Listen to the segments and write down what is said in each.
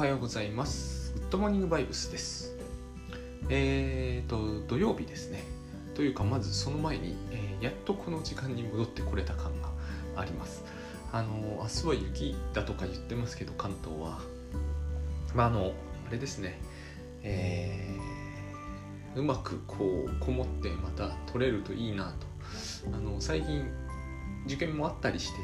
はようございます。グッドモーニングバイブスです。えーと、土曜日ですね。というか、まずその前に、えーやっとこの時間に戻ってこれた感があります。あの、明日は雪だとか言ってますけど、関東は。まあ、あの、あれですね。えーうまくこう、こもってまた取れるといいなと。あの、最近、受験もあったりして、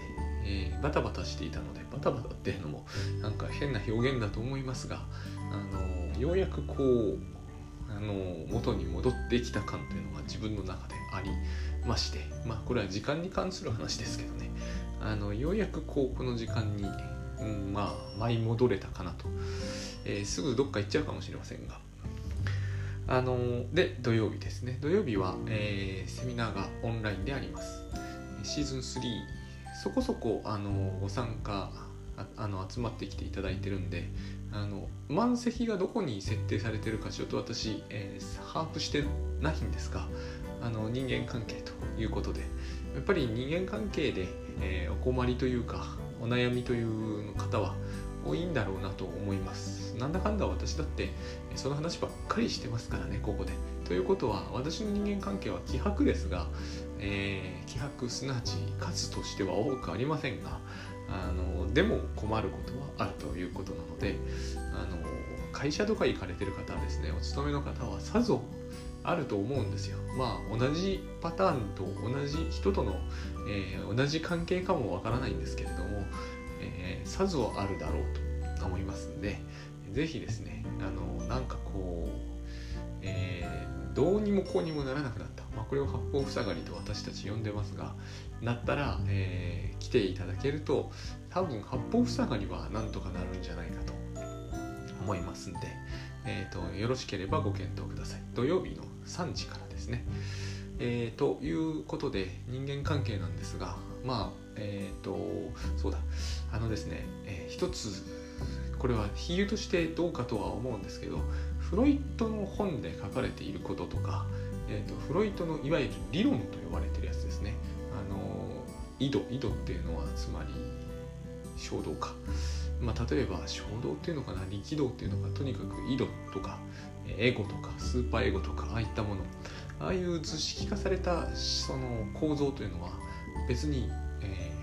えーバタバタしていたのでバタバタっていうのもなんか変な表現だと思いますがあのようやくこうあの元に戻ってきた感というのが自分の中でありましてまあこれは時間に関する話ですけどね。あのようやくこうこの時間に、うん、まあ舞い戻れたかなと、えーすぐどっか行っちゃうかもしれませんが。あので土曜日ですね。土曜日は、えーセミナーがオンラインであります。シーズン3そこそこあのご参加あの集まってきていただいてるんであの満席がどこに設定されてるかちょっと私、えー把握してないんですがあの人間関係ということでやっぱり人間関係で、えーお困りというかお悩みという方は多いんだろうなと思います。なんだかんだ私だってその話ばっかりしてますからねここで。ということは私の人間関係は希薄ですがえー希薄すなわち数としては多くありませんがあのでも困ることはあるということなのであの会社とか行かれてる方はですねお勤めの方はさぞあると思うんですよ。まあ同じパターンと同じ人との、えー同じ関係かもわからないんですけれども、えーさぞあるだろうと思いますんでぜひですねあのなんかこう、えーどうにもこうにもならなくなった、まあ、これを八方塞がりと私たち呼んでますがなったら、えー来ていただけると多分八方塞がりはなんとかなるんじゃないかと思いますんで、えー、とよろしければご検討ください。土曜日の3時からですね、えーということで人間関係なんですがまあえっ、とそうだ。あのですね、えー一つこれは比喩としてどうかとは思うんですけどフロイトの本で書かれていることとか、えー、とフロイトのいわゆる理論と呼ばれてるやつですね。あの井戸井戸っていうのはつまり衝動か、まあ、例えば衝動っていうのかな力道っていうのかとにかく井戸とかエゴとかスーパーエゴとかああいったもの。ああいう図式化されたその構造というのは別に、えー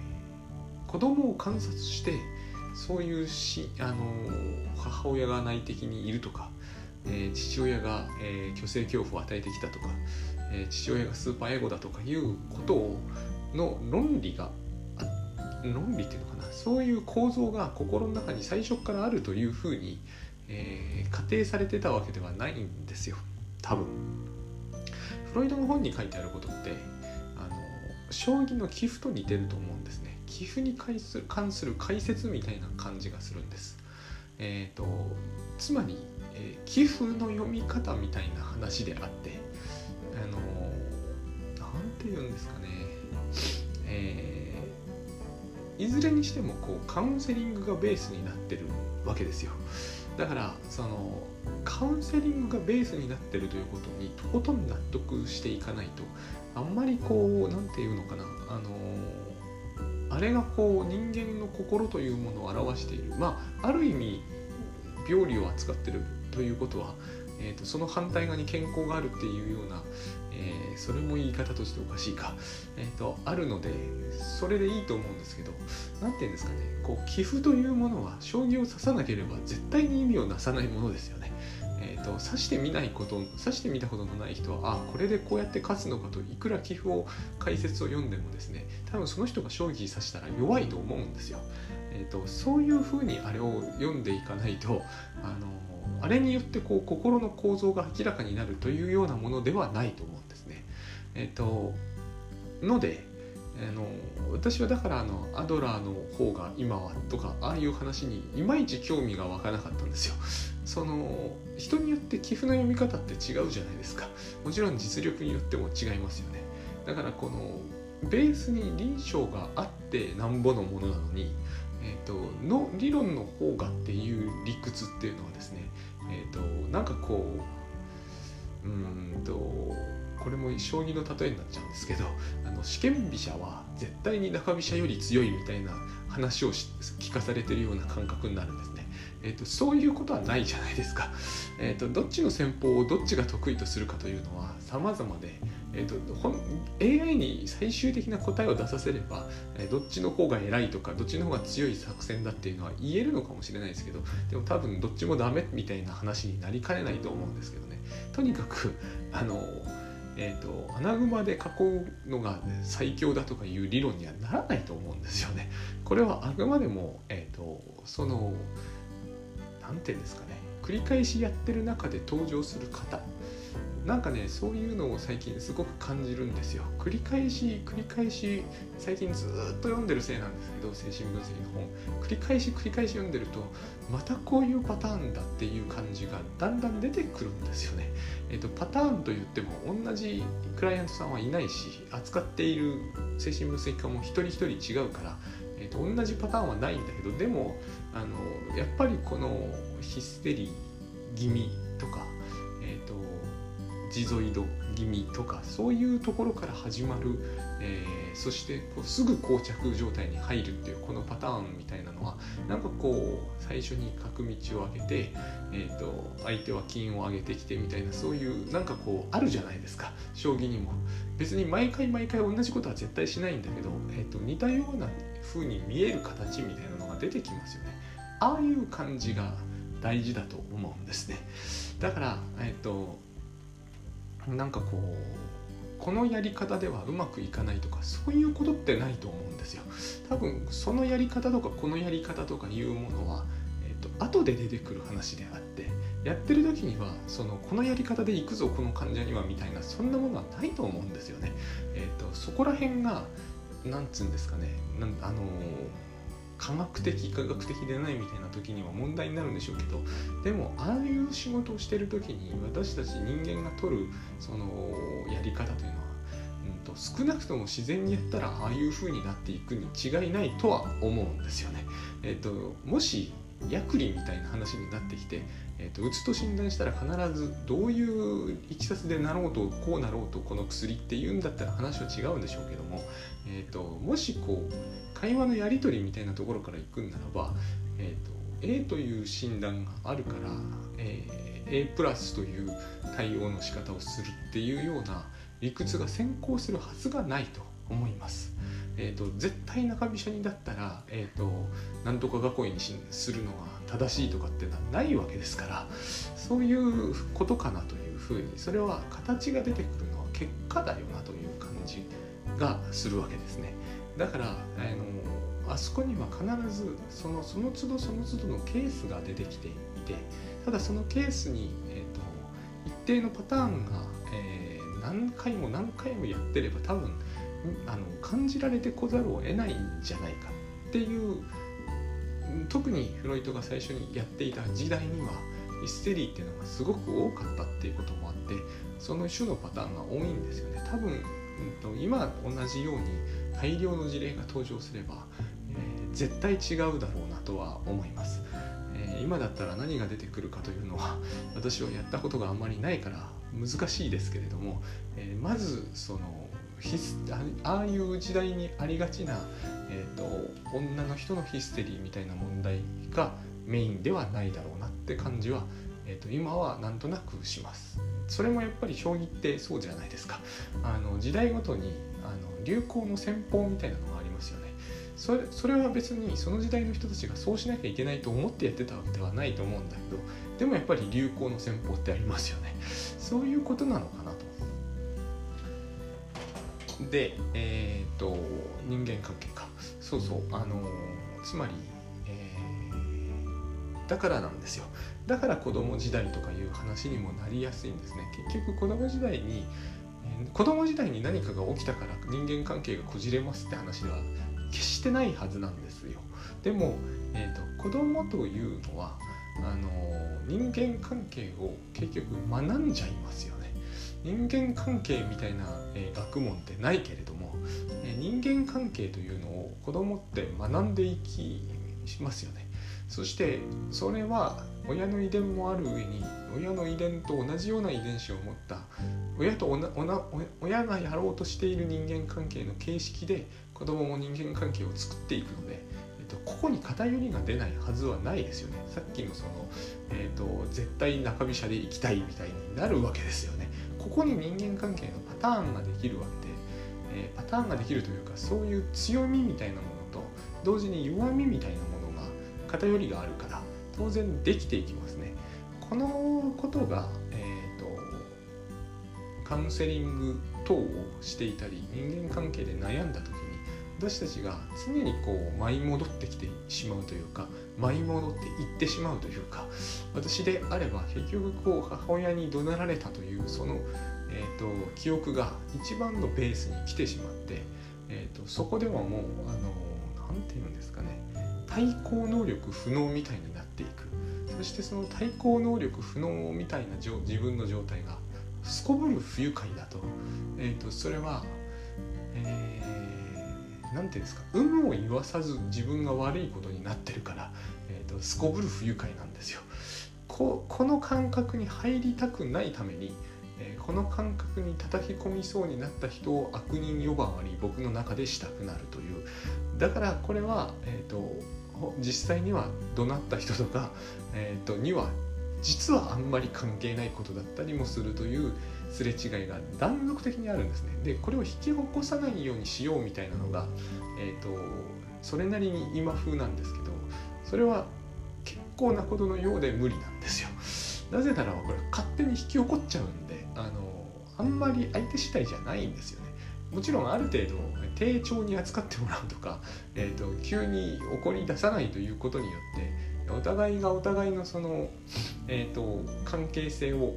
子供を観察してそういうしあの母親が内的にいるとか、え父親が、えー虚勢恐怖を与えてきたとか、え父親がスーパーエゴだとかいうことをの論理が論理っていうのかなそういう構造が心の中に最初からあるというふうに、えー仮定されてたわけではないんですよ。多分。フロイドの本に書いてあることってあの将棋の棋譜と似てると思うんですね。棋譜に関する関する解説みたいな感じがするんです。えっ、とつまり、えー棋譜の読み方みたいな話であってあのなんて言うんですかね。えーいずれにしてもこうカウンセリングがベースになってるわけですよ。だからそのカウンセリングがベースになってるということにとことん納得していかないとあんまりこうなんていうのかな。あのあれがこう人間の心というものを表している。まあある意味病理を扱ってるということは、えー、とその反対側に健康があるっていうような、えーそれも言い方としておかしいか、えー、とあるのでそれでいいと思うんですけど何て言うんですかねこう棋譜というものは将棋を指さなければ絶対に意味をなさないものですよね。えー、と指してみないこと指してみたことのない人はあこれでこうやって勝つのかといくら棋譜を解説を読んでもですね多分その人が将棋指したら弱いと思うんですよ。えー、とそういうふうにあれを読んでいかないとあのあれによってこう心の構造が明らかになるというようなものではないと思うんですね。えっ、とのであの私はだからあのアドラーの方が今はとかああいう話にいまいち興味が湧かなかったんですよ。その人によって寄付の読み方って違うじゃないですか。もちろん実力によっても違いますよね。だからこのベースに臨床があってなんぼのものなのに、えー、との理論の方がっていう理屈っていうのはですね、えー、となんかこううーんとこれも将棋の例えになっちゃうんですけど あの試験飛車は絶対に中飛車より強いみたいな話を聞かされてるような感覚になるんですね。えーと、そういうことはないじゃないですか、えーと、どっちの戦法をどっちが得意とするかというのは様々で、えーと、AI に最終的な答えを出させれば、え、どっちの方が偉いとかどっちの方が強い作戦だっていうのは言えるのかもしれないですけどでも多分どっちもダメみたいな話になりかねないと思うんですけどねとにかくあのえーと、アナグマで囲うのが最強だとかいう理論にはならないと思うんですよね。これはあくまでも、えーと、その何て言うんですかね繰り返しやってる中で登場する方なんかねそういうのを最近すごく感じるんですよ。繰り返し繰り返し最近ずっと読んでるせいなんですけど精神分析の本。繰り返し繰り返し読んでるとまたこういうパターンだっていう感じがだんだん出てくるんですよね、えーと、パターンといっても同じクライアントさんはいないし扱っている精神分析家も一人一人違うからえーと、同じパターンはないんだけどでもあのやっぱりこのヒステリー気味とか、ジゾイド気味とかそういうところから始まる、えー、そしてこうすぐ膠着状態に入るっていうこのパターンみたいなのはなんかこう最初に角道を上げて、えーと、相手は金を上げてきてみたいなそういうなんかこうあるじゃないですか。将棋にも。別に毎回毎回同じことは絶対しないんだけど、えーと、似たような風に見える形みたいなのが出てきますよね。ああいう感じが大事だと思うんですね。だから、えっ、となんかこうこのやり方ではうまくいかないとかそういうことってないと思うんですよ多分そのやり方とかこのやり方とかいうものは、えーと、後で出てくる話であってやってる時にはそのこのやり方でいくぞこの患者にはみたいなそんなものはないと思うんですよね。えーと、そこら辺がなんつうんですかねなあのー科学的科学的でないみたいな時には問題になるんでしょうけどでもああいう仕事をしてる時に私たち人間が取るそのやり方というのは、うんと、少なくとも自然にやったらああいう風になっていくに違いないとは思うんですよね。えーと、もしヤクリみたいな話になってきて、えーと、うつと診断したら必ずどういういきさつでなろうとこうなろうとこの薬っていうんだったら話は違うんでしょうけども、えー、ともしこう会話のやり取りみたいなところからいくんならば、えーと、A という診断があるから、えー、A プラスという対応の仕方をするっていうような理屈が先行するはずがないと思います。えーと、絶対中飛車にだったら、えーと、なんとか囲いにするのが正しいとかってのはないわけですからそういうことかなというふうにそれは形が出てくるのは結果だよなという感じがするわけですね。だからあのあそこには必ずそのその都度その都度のケースが出てきていてただそのケースに、えーと、一定のパターンが、えー、何回も何回もやってれば多分あの感じられてこざるを得ないんじゃないかっていう特にフロイトが最初にやっていた時代にはヒステリーっていうのがすごく多かったっていうこともあってその種のパターンが多いんですよね。多分、うん、今同じように大量の事例が登場すれば、えー、絶対違うだろうなとは思います、えー、今だったら何が出てくるかというのは私はやったことがあんまりないから難しいですけれども、えー、まずそのああいう時代にありがちな、えーと、女の人のヒステリーみたいな問題がメインではないだろうなって感じは、えーと今はなんとなくします。それもやっぱり将棋ってそうじゃないですか。あの時代ごとに流行の戦法みたいなのがありますよね。それそれは別にその時代の人たちがそうしなきゃいけないと思ってやってたわけではないと思うんだけどでもやっぱり流行の戦法ってありますよね。そういうことなのかなと。でえっ、ー、と人間関係か。そうそう。あのつまり、えー、だからなんですよ。だから子供時代とかいう話にもなりやすいんですね。結局子供時代に子供時代に何かが起きたから人間関係がこじれますって話では決してないはずなんですよ。でも、えーと、子供というのはあの人間関係を結局学んじゃいますよね。人間関係みたいな、えー、学問ってないけれども、えー、人間関係というのを子供って学んでいきますよね。そしてそれは親の遺伝もある上に親の遺伝と同じような遺伝子を持った親と親がやろうとしている人間関係の形式で子供も人間関係を作っていくので、えっと、ここに偏りが出ないはずはないですよね。さっきのその、えーと、絶対中飛車で行きたいみたいになるわけですよね。ここに人間関係のパターンができるわけで、えー、パターンができるというかそういう強みみたいなものと同時に弱みみたいなもの偏りがあるから当然できていきますね。このことが、えーと、カウンセリング等をしていたり人間関係で悩んだ時に私たちが常にこう舞い戻ってきてしまうというか舞い戻っていってしまうというか私であれば結局こう母親に怒鳴られたというその、えーと、記憶が一番のベースに来てしまって、えーと、そこではもうあの対抗能力不能みたいになっていく。そしてその対抗能力不能みたいな自分の状態がすこぶる不愉快だと,、えーと、それは、えー、なんていうんですか。有無を言わさず自分が悪いことになってるから、えーと、すこぶる不愉快なんですよ。ここの感覚に入りたくないために、えー、この感覚に叩き込みそうになった人を悪人呼ばわり僕の中でしたくなるという。だからこれは、えーと実際には怒鳴った人とか、えーと、には実はあんまり関係ないことだったりもするというすれ違いが断続的にあるんですね。でこれを引き起こさないようにしようみたいなのが、えーと、それなりに今風なんですけどそれは結構なことのようで無理なんですよ。なぜならこれ勝手に引き起こっちゃうんであのあんまり相手次第じゃないんですよね。もちろんある程度丁重に扱ってもらうとか、えーと、急に怒り出さないということによってお互いがお互いのその、えーと、関係性を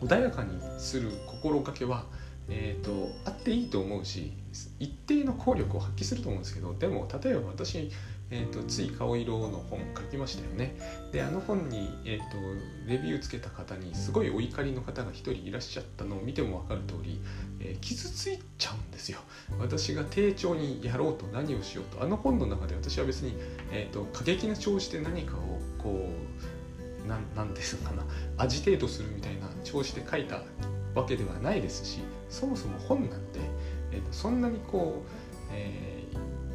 穏やかにする心がけは、えーとあっていいと思うし一定の効力を発揮すると思うんですけどでも例えば私えーと、つい顔色の本書きましたよね。であの本に、えーと、レビューつけた方にすごいお怒りの方が1人いらっしゃったのを見ても分かる通り、えー、傷ついちゃうんですよ。私が丁重にやろうと何をしようと。あの本の中で私は別に、えーと、過激な調子で何かをこうななんですかな。アジテートするみたいな調子で書いたわけではないですしそもそも本なんて、えー、とそんなにこう、え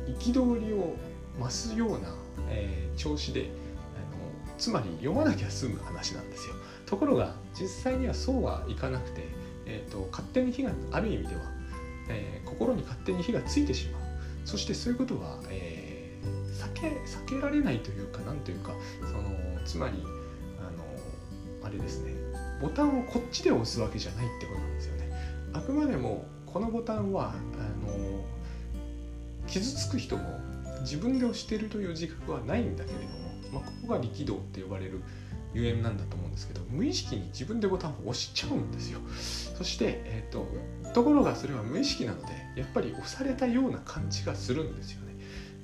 ー、憤りを増すような、えー、調子であのつまり読まなきゃ済む話なんですよ。ところが実際にはそうはいかなくて、えーと、勝手に火がある意味では、えー、心に勝手に火がついてしまう。そしてそういうことは、えー、避け避けられないというかなんというかそのつまりあのあれですね。ボタンをこっちで押すわけじゃないってことなんですよね。あくまでもこのボタンはあの傷つく人も自分で押してるという自覚はないんだけれども、まあ、ここが力道って呼ばれるゆえんなんだと思うんですけど無意識に自分でボタンを押しちゃうんですよ。そして、えーと、ところがそれは無意識なのでやっぱり押されたような感じがするんですよね。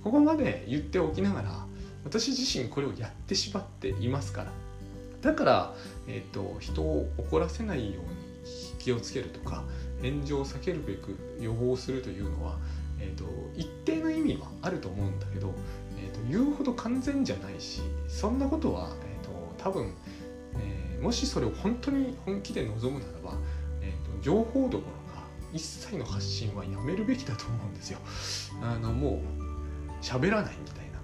ここまで言っておきながら私自身これをやってしまっていますから。だから、えーと人を怒らせないように気をつけるとか炎上を避けるべく予防するというのはえーと、一定の意味はあると思うんだけど、えーと、言うほど完全じゃないしそんなことは、えーと、多分、えー、もしそれを本当に本気で望むならば、えー、と情報どころか一切の発信はやめるべきだと思うんですよ。あのもう喋らないみたいな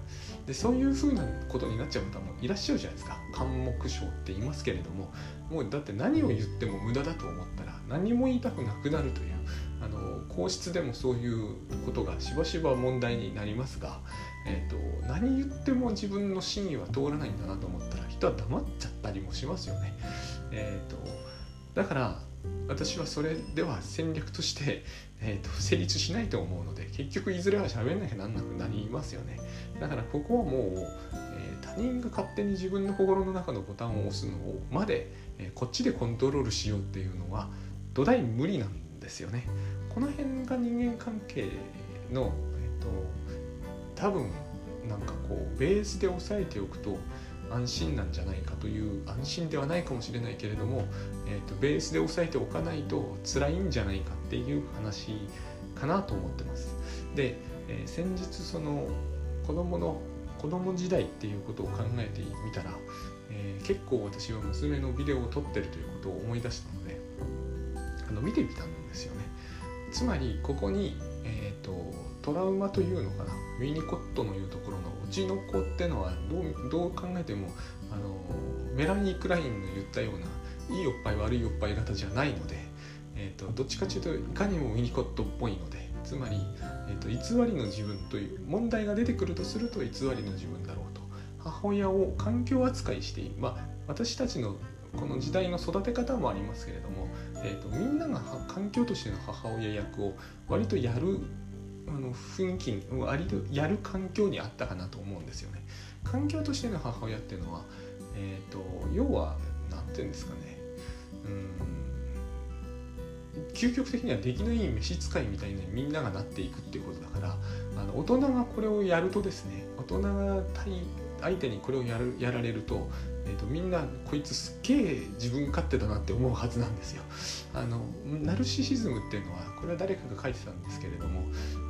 でそういうふうなことになっちゃう方もいらっしゃるじゃないですか監目症って言いますけれどももうだって何を言っても無駄だと思ったら何も言いたくなくなるという皇室でもそういうことがしばしば問題になりますが、えーと、何言っても自分の真意は通らないんだなと思ったら人は黙っちゃったりもしますよね。えーと、だから私はそれでは戦略として、えーと、成立しないと思うので結局いずれは喋んなきゃなんなくなりますよね。だからここはもう、えー、他人が勝手に自分の心の中のボタンを押すのをまで、えー、こっちでコントロールしようっていうのは土台無理なんですよね。この辺が人間関係の、えっと、多分なんかこうベースで押さえておくと安心なんじゃないかという安心ではないかもしれないけれども、えーと、ベースで押さえておかないと辛いんじゃないかっていう話かなと思ってます。で、えー、先日その子供の子供時代っていうことを考えてみたら、えー、結構私は娘のビデオを撮ってるということを思い出したのであの見てみたんですよね。つまりここに、えーと、トラウマというのかなウィニコットのいうところのうちの子ってのはどうどう考えてもあのメラニー・クラインの言ったようないいおっぱい悪いおっぱい型じゃないので、えーと、どっちかというといかにもウィニコットっぽいのでつまり、えーと、偽りの自分という問題が出てくるとすると偽りの自分だろうと。母親を環境扱いしてまあ私たちのこの時代の育て方もありますけれども、えーと、みんなが環境としての母親役を割とやるあの雰囲気割とやる環境にあったかなと思うんですよね。環境としての母親っていうのは、えーと、要は何て言うんですかねうん究極的には出来のいい召使いみたいにみんながなっていくっていうことだからあの大人がこれをやるとですね大人が対相手にこれをやるやられるとえーと、みんなこいつすっげえ自分勝手だなって思うはずなんですよ。あのナルシシズムっていうのはこれは誰かが書いてたんですけれども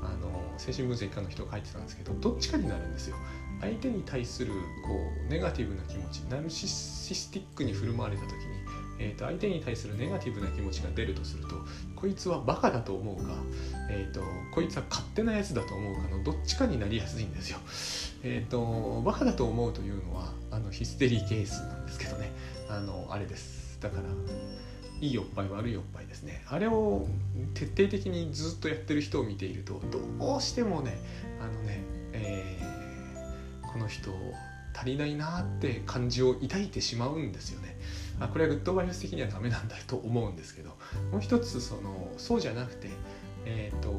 あの精神分析家の人が書いてたんですけどどっちかになるんですよ。相手に対するこうネガティブな気持ちナルシスティックに振る舞われた時に、えーと、相手に対するネガティブな気持ちが出るとするとこいつはバカだと思うか、えーと、とこいつは勝手なやつだと思うかのどっちかになりやすいんですよ。えー、とバカだと思うというのはあのヒステリーケースなんですけどね。あのあれです。だからいいおっぱい悪いおっぱいですね。あれを徹底的にずっとやってる人を見ているとどうしてもねあのね、えー、この人足りないなって感じを抱いてしまうんですよね。あこれはグッドバイオス的にはダメなんだと思うんですけどもう一つそのそうじゃなくてえっ、ー、と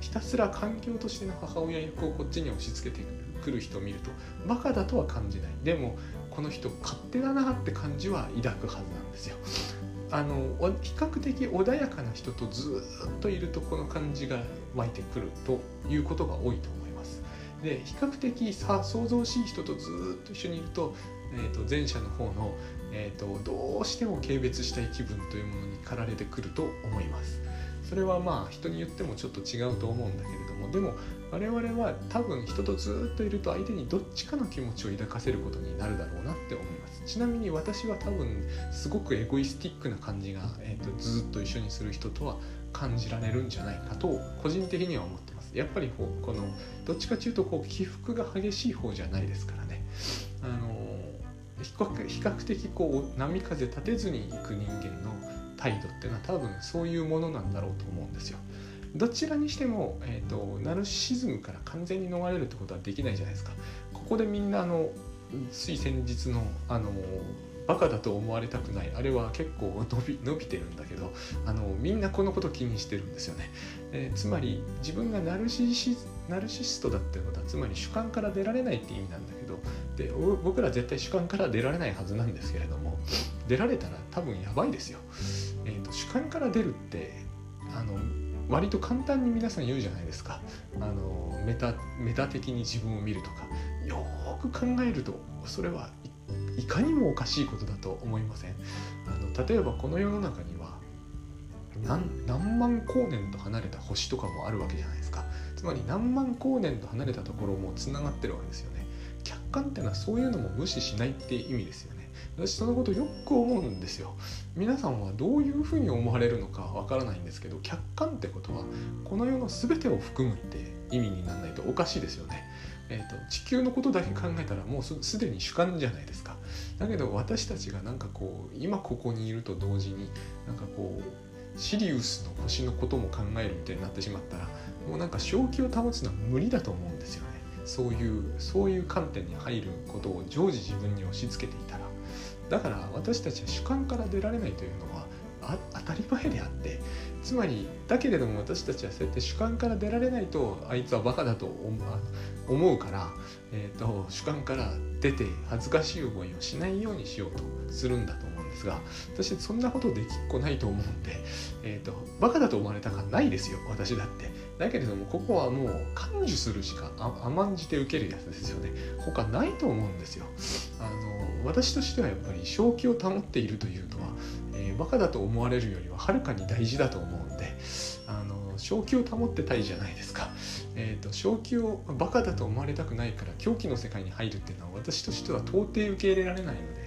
ひたすら環境としての母親役をこっちに押し付けてく。る来る人を見るとバカだとは感じない。でもこの人勝手だなって感じは抱くはずなんですよ。あの比較的穏やかな人とずっといるとこの感じが湧いてくるということが多いと思います。で比較的さ想像しい人とずっと一緒にいると,、えー、と前者の方の、えーとどうしても軽蔑したい気分というものに駆られてくると思います。それはまあ人によってもちょっと違うと思うんだけれどもでも我々は多分人とずっといると相手にどっちかの気持ちを抱かせることになるだろうなって思います。ちなみに私は多分すごくエゴイスティックな感じが、えーと、ずっと一緒にする人とは感じられるんじゃないかと個人的には思ってます。やっぱりこうこのどっちかというとこう起伏が激しい方じゃないですからね。あの比較比較的こう波風立てずに行く人間の態度っていうのは多分そういうものなんだろうと思うんですよ。どちらにしても、えーと、ナルシズムから完全に逃れるってことはできないじゃないですか。ここでみんなあのつい先日のあのバカだと思われたくない。あれは結構伸び伸びてるんだけどあのみんなこのこと気にしてるんですよね、えー、つまり自分がナルシシナルシストだってことはつまり主観から出られないって意味なんだけど。で僕ら絶対主観から出られないはずなんですけれども。出られたら多分やばいですよ、えーと、主観から出るってあの割と簡単に皆さん言うじゃないですか。あのメタメタ的に自分を見るとか。よく考えるとそれはいかにもおかしいことだと思いません？あの例えばこの世の中には何万光年と離れた星とかもあるわけじゃないですか。つまり何万光年と離れたところもつながってるわけですよね。客観ってのはそういうのも無視しないって意味ですよね。私そのことよく思うんですよ。皆さんはどういうふうに思われるのかわからないんですけど客観ってことはこの世の全てを含むって意味にならないとおかしいですよね。えーと、地球のことだけ考えたらもうすでに主観じゃないですか。だけど私たちがなんかこう今ここにいると同時になんかこうシリウスの星のことも考えるみたいになってしまったらもうなんか正気を保つのは無理だと思うんですよね。そういうそういう観点に入ることを常時自分に押し付けていたらだから私たちは主観から出られないというのは当たり前であってつまりだけれども私たちはそうやって主観から出られないとあいつはバカだと思うから、えーと、主観から出て恥ずかしい思いをしないようにしようとするんだと思う。んですが私そんなことできっこないと思うんで、えーと、バカだと思われたかないですよ私だって。だけれどもここはもう感受するしか甘んじて受けるやつですよね。他ないと思うんですよ。あの私としてはやっぱり正気を保っているというのはえバカだと思われるよりははるかに大事だと思うんであの正気を保ってたいじゃないですか、えーと、正気をバカだと思われたくないから狂気の世界に入るっていうのは私としては到底受け入れられないので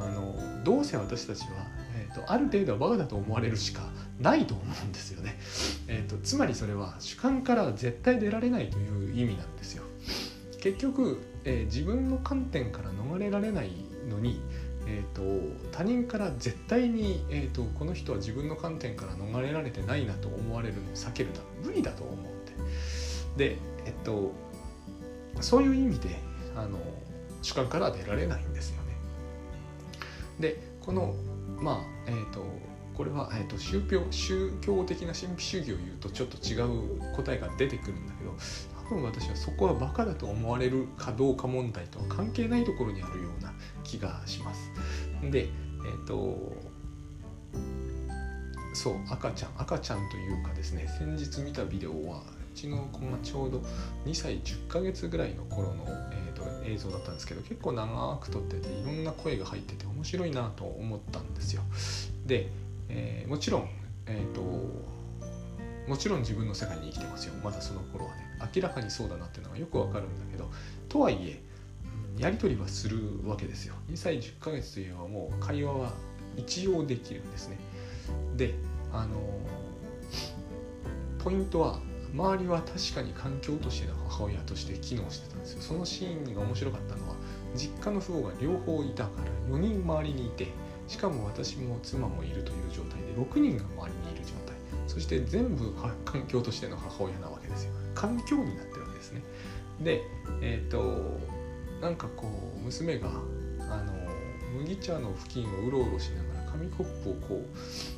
あのどうせ私たちは、えーと、と、ある程度はバカだと思われるしかないと思うんですよね、えーと、つまりそれは主観から絶対出られないという意味なんですよ。結局、えー、自分の観点から逃れられないのに、えーと、他人から絶対に、えーと、この人は自分の観点から逃れられてないなと思われるのを避けるのは無理だと思うんで。でえっとそういう意味であの主観から出られないんですよ。でこのまあえっ、ー、とこれは、えーと、宗教宗教的な神秘主義を言うとちょっと違う答えが出てくるんだけど多分私はそこはバカだと思われるかどうか問題とは関係ないところにあるような気がします。でえっ、ー、とそう赤ちゃん赤ちゃんというかですね先日見たビデオはちの子がちょうど2歳10ヶ月ぐらいの頃の、えーと、映像だったんですけど結構長く撮ってていろんな声が入ってて面白いなと思ったんですよ。で、えー、もちろん、えーと、もちろん自分の世界に生きてますよ。まだその頃はね。明らかにそうだなっていうのがよくわかるんだけどとはいえやり取りはするわけですよ。2歳10ヶ月といえばもう会話は一応できるんですね。であのポイントは周りは確かに環境としての母親として機能してたんですよ。そのシーンが面白かったのは実家の父母が両方いたから4人周りにいてしかも私も妻もいるという状態で6人が周りにいる状態。そして全部環境としての母親なわけですよ。環境になってるわけですね。でえっ、ー、となんかこう娘があの麦茶の付近をうろうろしながら紙コップをこう、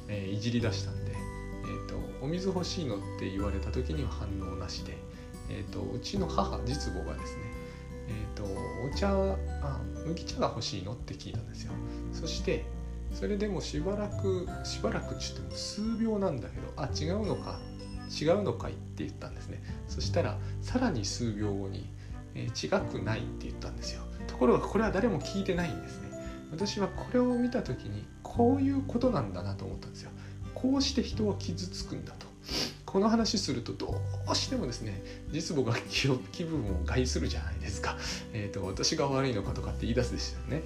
えー、いじり出したんでお水欲しいのって言われた時には反応なしで、えーと、うちの母実母がですね、えーと、お茶あ麦茶が欲しいのって聞いたんですよ。そしてそれでもしばらくしばらくって言っても数秒なんだけどあ違うのか違うのかいって言ったんですね。そしたらさらに数秒後に、えー、違くないって言ったんですよ。ところがこれは誰も聞いてないんですね。私はこれを見た時にこういうことなんだなと思ったんですよ。こうして人は傷つくんだとこの話するとどうしてもですね実母が気分を害するじゃないですか、えーと、私が悪いのかとかって言い出すでしたよね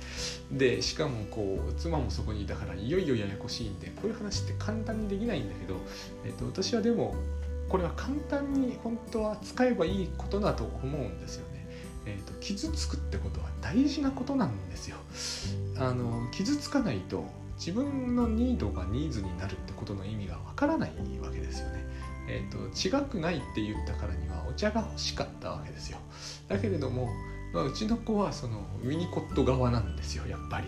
でしかもこう妻もそこにいたからいよいよややこしいんでこういう話って簡単にできないんだけど、えーと、と私はでもこれは簡単に本当は使えばいいことだと思うんですよね。えーと傷つくってことは大事なことなんですよ。あの傷つかないと自分のニードがニーズになるってことの意味がわからないわけですよね。えーと、違くないって言ったからにはお茶が欲しかったわけですよ。だけれども、まあ、うちの子はそのウィニコット側なんですよやっぱり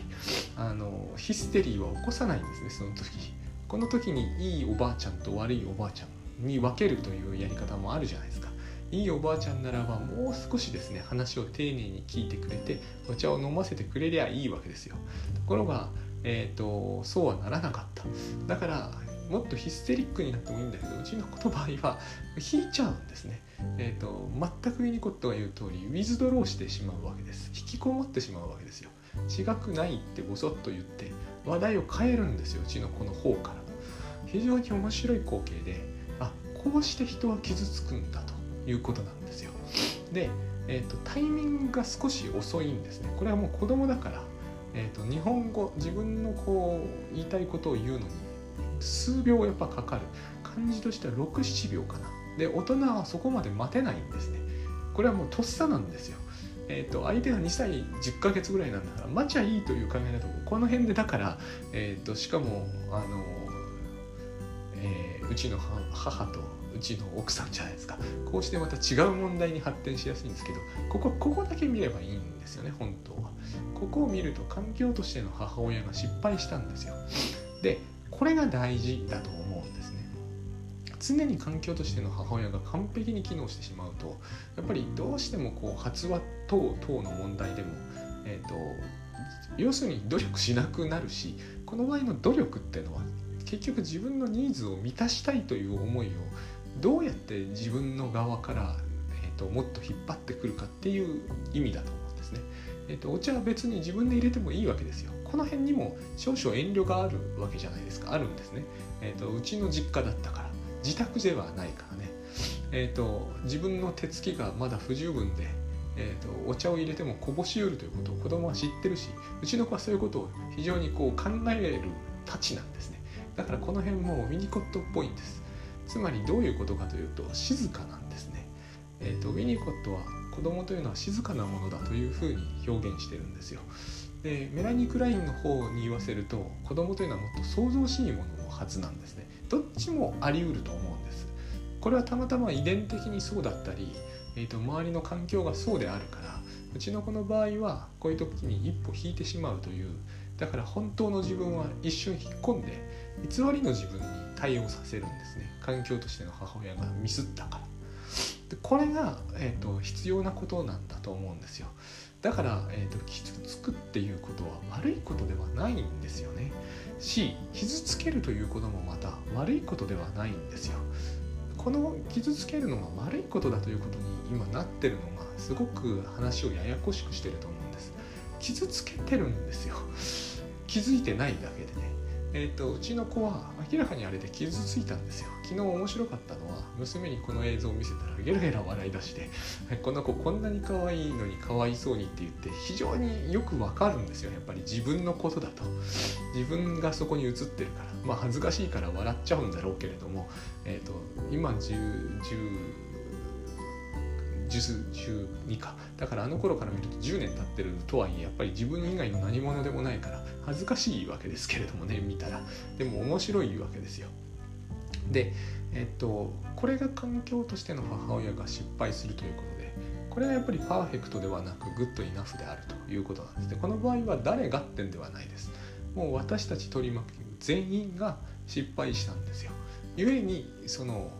あのヒステリーは起こさないんですねその時この時にいいおばあちゃんと悪いおばあちゃんに分けるというやり方もあるじゃないですかいいおばあちゃんならばもう少しですね話を丁寧に聞いてくれてお茶を飲ませてくれりゃいいわけですよところがえーと、そうはならなかった。だからもっとヒステリックになってもいいんだけどうちの子の場合は引いちゃうんですね、えーと、全くウィニコットが言う通りウィズドローしてしまうわけです。引きこもってしまうわけですよ。違くないってボソッと言って話題を変えるんですようちの子の方から。非常に面白い光景であこうして人は傷つくんだということなんですよ。で、えーとタイミングが少し遅いんですね。これはもう子供だからえーと、日本語自分のこう言いたいことを言うのに数秒やっぱかかる。漢字としては67秒かな。で大人はそこまで待てないんですね。これはもうとっさなんですよ。えーと、相手が2歳10ヶ月ぐらいなんだから待ちゃいいという考えだとこの辺でだから、えーと、しかもあの、うちの母とうちの奥さんじゃないですか。こうしてまた違う問題に発展しやすいんですけどここここだけ見ればいいんですよね本当は。ここを見ると環境としての母親が失敗したんですよ。でこれが大事だと思うんですね。常に環境としての母親が完璧に機能してしまうとやっぱりどうしてもこう発話等々の問題でも、えーと、要するに努力しなくなるしこの場合の努力っていうのは結局自分のニーズを満たしたいという思いをどうやって自分の側から、えーと、もっと引っ張ってくるかっていう意味だと思うんですね。えーと、お茶は別に自分で入れてもいいわけですよ。この辺にも少々遠慮があるわけじゃないですか。あるんですね。えーと、うちの実家だったから自宅ではないからね。えー、と自分の手つきがまだ不十分で、えー、とお茶を入れてもこぼしうるということを子供は知ってるしうちの子はそういうことを非常にこう考えるたちなんですねだからこの辺もウィニコットっぽいんです。つまりどういうことかというと静かなんですね、えーと、ウィニコットは子供というのは静かなものだというふうに表現してるんですよ。でメラニー・クラインの方に言わせると子供というのはもっと創造しいもののはずなんですね。どっちもあり得ると思うんです。これはたまたま遺伝的にそうだったり、えーと、周りの環境がそうであるからうちの子の場合はこういう時に一歩引いてしまうというだから本当の自分は一瞬引っ込んで偽りの自分に対応させるんですね。環境としての母親がミスったから。でこれが、えーと、必要なことなんだと思うんですよ。だから、えーと、傷つくっていうことは悪いことではないんですよね。し傷つけるということもまた悪いことではないんですよ。この傷つけるのが悪いことだということに今なってるのがすごく話をややこしくしてると思うんです。傷つけてるんですよ。気づいてないだけでね。えーと、うちの子は明らかにあれで傷ついたんですよ。昨日面白かったのは娘にこの映像を見せたらゲラゲラ笑い出して この子こんなに可愛いのにかわいそうにって言って非常によくわかるんですよ。やっぱり自分のことだと。自分がそこに映ってるから。まあ恥ずかしいから笑っちゃうんだろうけれども、えーと、今10 10 12か。だからあの頃から見ると10年経ってるとはいえやっぱり自分以外の何者でもないから恥ずかしいわけですけれどもね見たら。でも面白いわけですよ。でえっとこれが環境としての母親が失敗するということでこれはやっぱりパーフェクトではなくグッドイナフであるということなんです。でこの場合は誰がってんではないです。もう私たち取り巻く全員が失敗したんですよ。故にその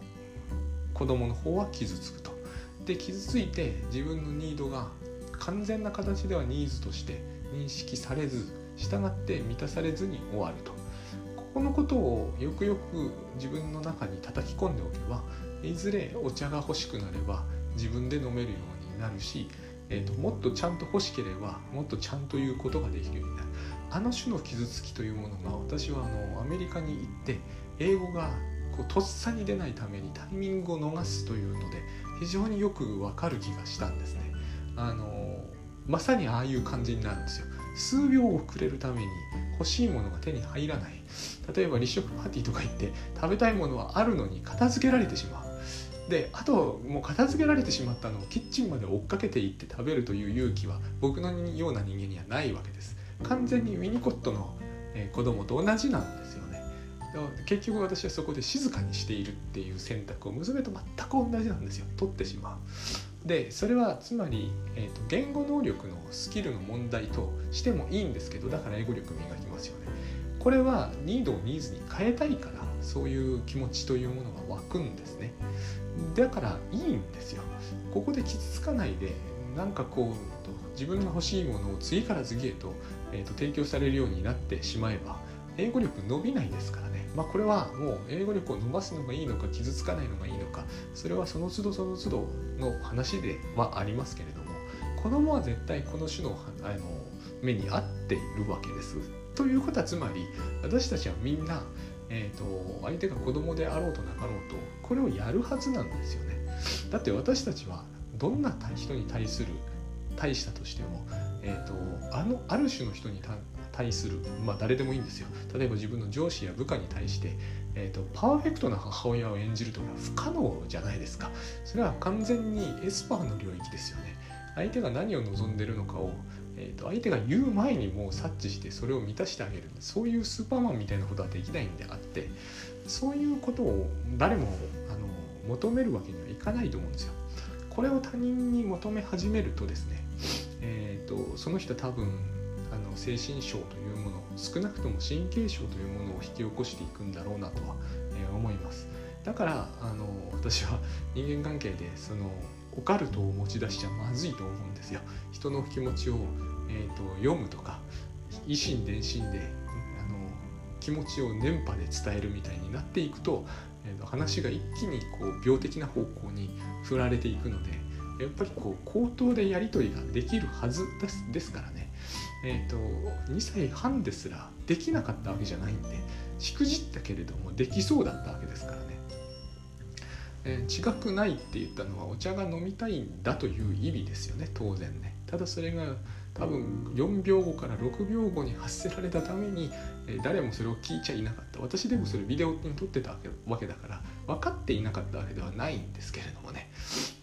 子供の方は傷つくと。で傷ついて自分のニードが完全な形ではニーズとして認識されず従って満たされずに終わると。ここのことをよくよく自分の中に叩き込んでおけばいずれお茶が欲しくなれば自分で飲めるようになるし、えーと、もっとちゃんと欲しければもっとちゃんと言うことができるようになる。あの種の傷つきというものが私はあのアメリカに行って英語がこうとっさに出ないためにタイミングを逃すというので非常によくわかる気がしたんですね。あのまさにああいう感じになるんですよ。数秒遅れるために欲しいものが手に入らない。例えば立食パーティーとか行って食べたいものはあるのに片付けられてしまう。であともう片付けられてしまったのをキッチンまで追っかけていって食べるという勇気は僕のような人間にはないわけです。完全にウィニコットの子供と同じなんですよね。結局私はそこで静かにしているっていう選択を娘と全く同じなんですよ。取ってしまう。でそれはつまり、えーと、言語能力のスキルの問題としてもいいんですけどだから英語力磨きますよね。これはニードをニーズに変えたいからそういう気持ちというものが湧くんですね。だからいいんですよ。ここで傷つかないでなんかこう自分が欲しいものを次から次へと,、えーと提供されるようになってしまえば英語力伸びないですからね。まあ、これはもう英語力を伸ばすのがいいのか傷つかないのがいいのかそれはその都度その都度の話ではありますけれども子供は絶対この種のあの目に合っているわけです。ということはつまり私たちはみんな、えーと、相手が子供であろうとなかろうとこれをやるはずなんですよね。だって私たちはどんな人に対する対したとしても、えーと、あのある種の人に対する、まあ、誰でもいいんですよ。例えば自分の上司や部下に対して、えーと、パーフェクトな母親を演じるというのは不可能じゃないですか。それは完全にエスパーの領域ですよね。相手が何を望んでるのかを、えーと、相手が言う前にもう察知してそれを満たしてあげる。そういうスーパーマンみたいなことはできないんであってそういうことを誰もあの求めるわけにはいかないと思うんですよ。これを他人に求め始めるとですねえーとその人多分の精神症というもの少なくとも神経症というものを引き起こしていくんだろうなとは、え、思います。だからあの私は人間関係でそのオカルトを持ち出しちゃまずいと思うんですよ。人の気持ちを、えーと、読むとか維心伝心であの気持ちを電波で伝えるみたいになっていくと、えー、と話が一気にこう病的な方向に振られていくのでやっぱりこう口頭でやり取りができるはずですですからね。えーと、2歳半ですらできなかったわけじゃないんでしくじったけれどもできそうだったわけですからね。えー、違くないって言ったのはお茶が飲みたいんだという意味ですよね当然ね。ただそれが多分4秒後から6秒後に発せられたために、えー、誰もそれを聞いちゃいなかった。私でもそれビデオに撮ってたわけだから分かっていなかったわけではないんですけれどもね。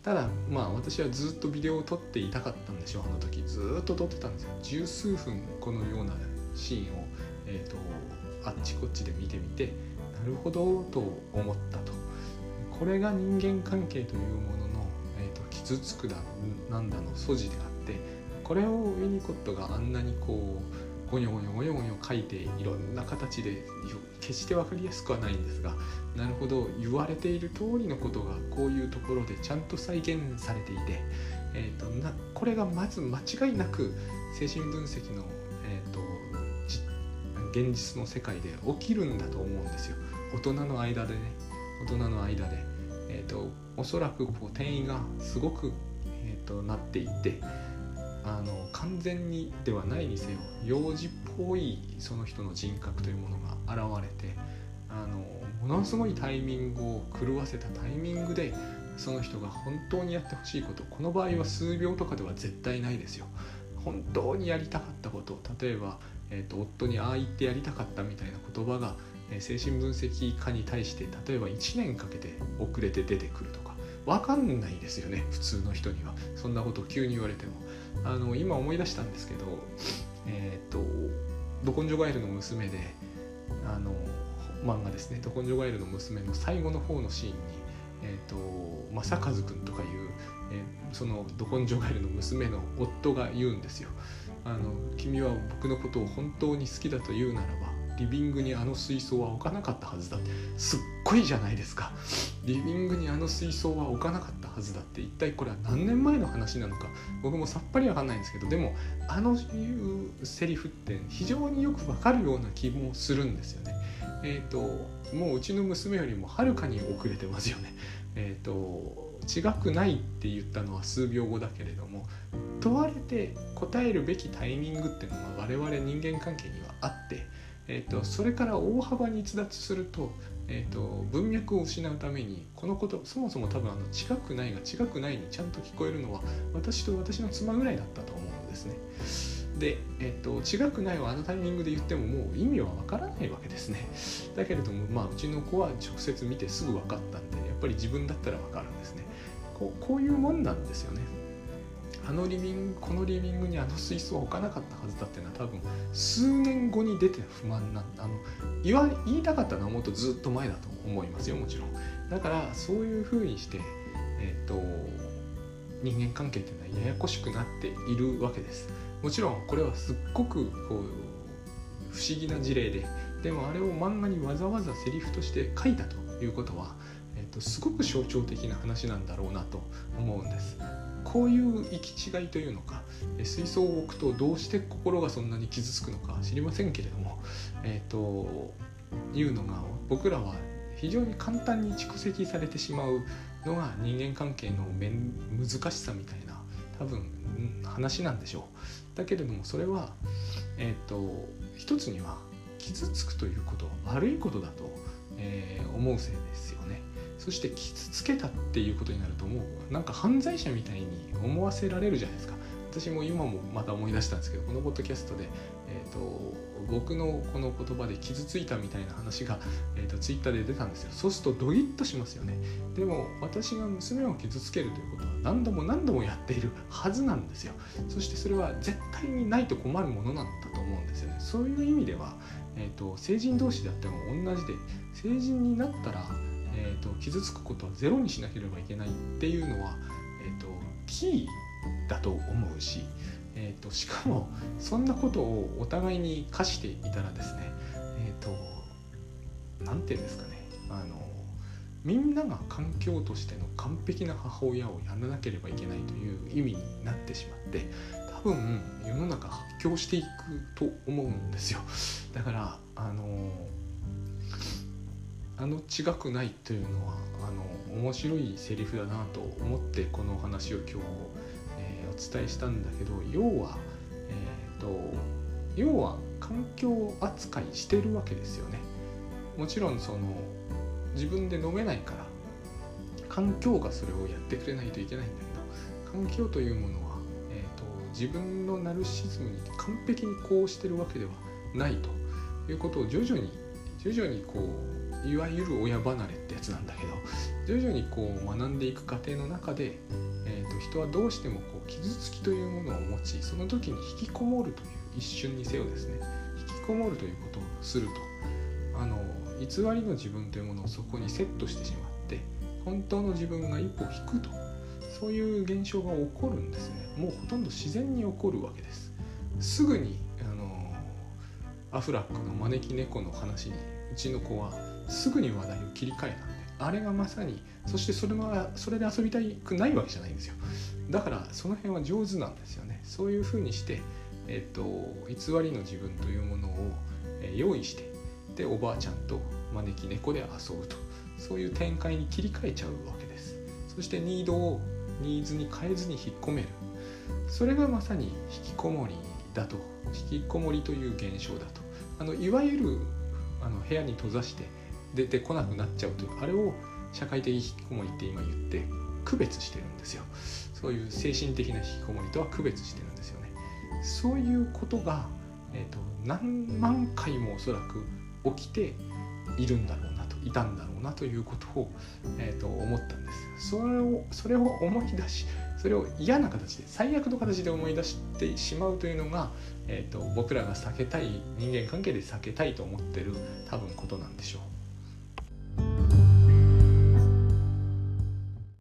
ただまあ私はずっとビデオを撮っていたかったんでしょうあの時。ずっと撮ってたんですよ。十数分このようなシーンを、えーと、あっちこっちで見てみてなるほどと思ったと。これが人間関係というものの、えーと、傷つくだなんだの素地であってこれをウィニコットがあんなにこうゴニョゴニョゴニョゴニョ書いていろんな形で決して分かりやすくはないんですがなるほど。言われている通りのことがこういうところでちゃんと再現されていて、えーと、なこれがまず間違いなく精神分析の、えーと、現実の世界で起きるんだと思うんですよ。大人の間でね。大人の間で、えーと、おそらくこう転移がすごく、えー、となっていてあの完全にではないにせよ幼児っぽいその人の人格というものが現れてあのものすごいタイミングを狂わせたタイミングでその人が本当にやってほしいことこの場合は数秒とかでは絶対ないですよ。本当にやりたかったこと例えば、えーと、夫にああ言ってやりたかったみたいな言葉が、えー、精神分析家に対して例えば1年かけて遅れて出てくるとか分かんないですよね普通の人には。そんなこと急に言われても。あの今思い出したんですけどえっ、ー、と「ど根性ガエルの娘で」あの漫画ですね「ど根性ガエルの娘」の最後の方のシーンに、えーと、正和君とかいう、えー、そのど根性ガエルの娘の夫が言うんですよ。あの君は僕のことを本当に好きだと言うならばリビングにあの水槽は置かなかったはずだって。すっごいじゃないですか。リビングにあの水槽は置かなかったはずだって。一体これは何年前の話なのか。僕もさっぱりわかんないんですけど。でもあのいうセリフって非常によくわかるような気もするんですよね。えっ、ー、ともううちの娘よりもはるかに遅れてますよね えっ、ー、と違くないって言ったのは数秒後だけれども問われて答えるべきタイミングっていうのは我々人間関係にはあってえーと、それから大幅に逸脱すると,、えーと、文脈を失うためにこのことそもそも多分あの近くないが近くないにちゃんと聞こえるのは私と私の妻ぐらいだったと思うんですね。で、えーと、違くないをあのタイミングで言ってももう意味はわからないわけですね。だけれども、まあ、うちの子は直接見てすぐ分かったんでやっぱり自分だったら分かるんですね。こうこういうもんなんですよね。あのリビングこのリビングにあの水槽置かなかったはずだっていうのは多分数年後に出て不満なんあの言わ言いたかったのはもっとずっと前だと思いますよもちろんだからそういうふうにしてえっ、と人間関係っていうのはややこしくなっているわけですもちろんこれはすっごくこう不思議な事例ででもあれを漫画にわざわざセリフとして書いたということは、えーとすごく象徴的な話なんだろうなと思うんです。こういう行き違いというのか水槽を置くとどうして心がそんなに傷つくのか知りませんけれども、えーと、いうのが僕らは非常に簡単に蓄積されてしまうのが人間関係の難しさみたいな多分話なんでしょう。だけれどもそれは、えーと、一つには傷つくということ悪いことだと、えー、思うせいですよね。そして傷つけたっていうことになるともうなんか犯罪者みたいに思わせられるじゃないですか私も今もまた思い出したんですけどこのポッドキャストで、えーと、僕のこの言葉で傷ついたみたいな話が、えーと、ツイッターで出たんですよ。そうするとドギッとしますよね。でも私が娘を傷つけるということは何度も何度もやっているはずなんですよ。そしてそれは絶対にないと困るものなんだと思うんですよね。そういう意味では、えーと成人同士であっても同じで成人になったらえーと、傷つくことはゼロにしなければいけないっていうのは、えーと、キーだと思うし、えーと、しかもそんなことをお互いに課していたらですねえっ、ー、と何て言うんですかねあのみんなが環境としての完璧な母親をやらなければいけないという意味になってしまって多分世の中発狂していくと思うんですよ。だからあのあの違くないというのはあの面白いセリフだなと思ってこのお話を今日、お伝えしたんだけど要は、えーと、要は環境扱いしてるわけですよね。もちろんその自分で飲めないから環境がそれをやってくれないといけないんだけど環境というものは、えーと、自分のナルシズムに完璧にこうしてるわけではないということを徐々に徐々にこういわゆる親離れってやつなんだけど徐々にこう学んでいく過程の中で、えーと、人はどうしてもこう傷つきというものを持ちその時に引きこもるという一瞬にせよですね引きこもるということをするとあの偽りの自分というものをそこにセットしてしまって本当の自分が一歩引くとそういう現象が起こるんですね。もうほとんど自然に起こるわけです。すぐにあのアフラックの招き猫の話にうちの子はすぐに話題を切り替えたんですあれがまさにそしてそれはそれで遊びたくないわけじゃないんですよ。だからその辺は上手なんですよね。そういうふうにして、えっと、偽りの自分というものを用意してでおばあちゃんと招き猫で遊ぶと。そういう展開に切り替えちゃうわけです。そしてニードをニーズに変えずに引っ込める。それがまさに引きこもりだと。引きこもりという現象だと。あのいわゆるあの部屋に閉ざして出てこなくなっちゃうというあれを社会的引きこもりって今言って区別してるんですよ。そういう精神的な引きこもりとは区別してるんですよね。そういうことが、えーと、何万回もおそらく起きているんだろうなといたんだろうなということを、えーと、思ったんです。それをそれを思い出しそれを嫌な形で最悪の形で思い出してしまうというのが、えーと僕らが避けたい人間関係で避けたいと思ってる多分ことなんでしょう。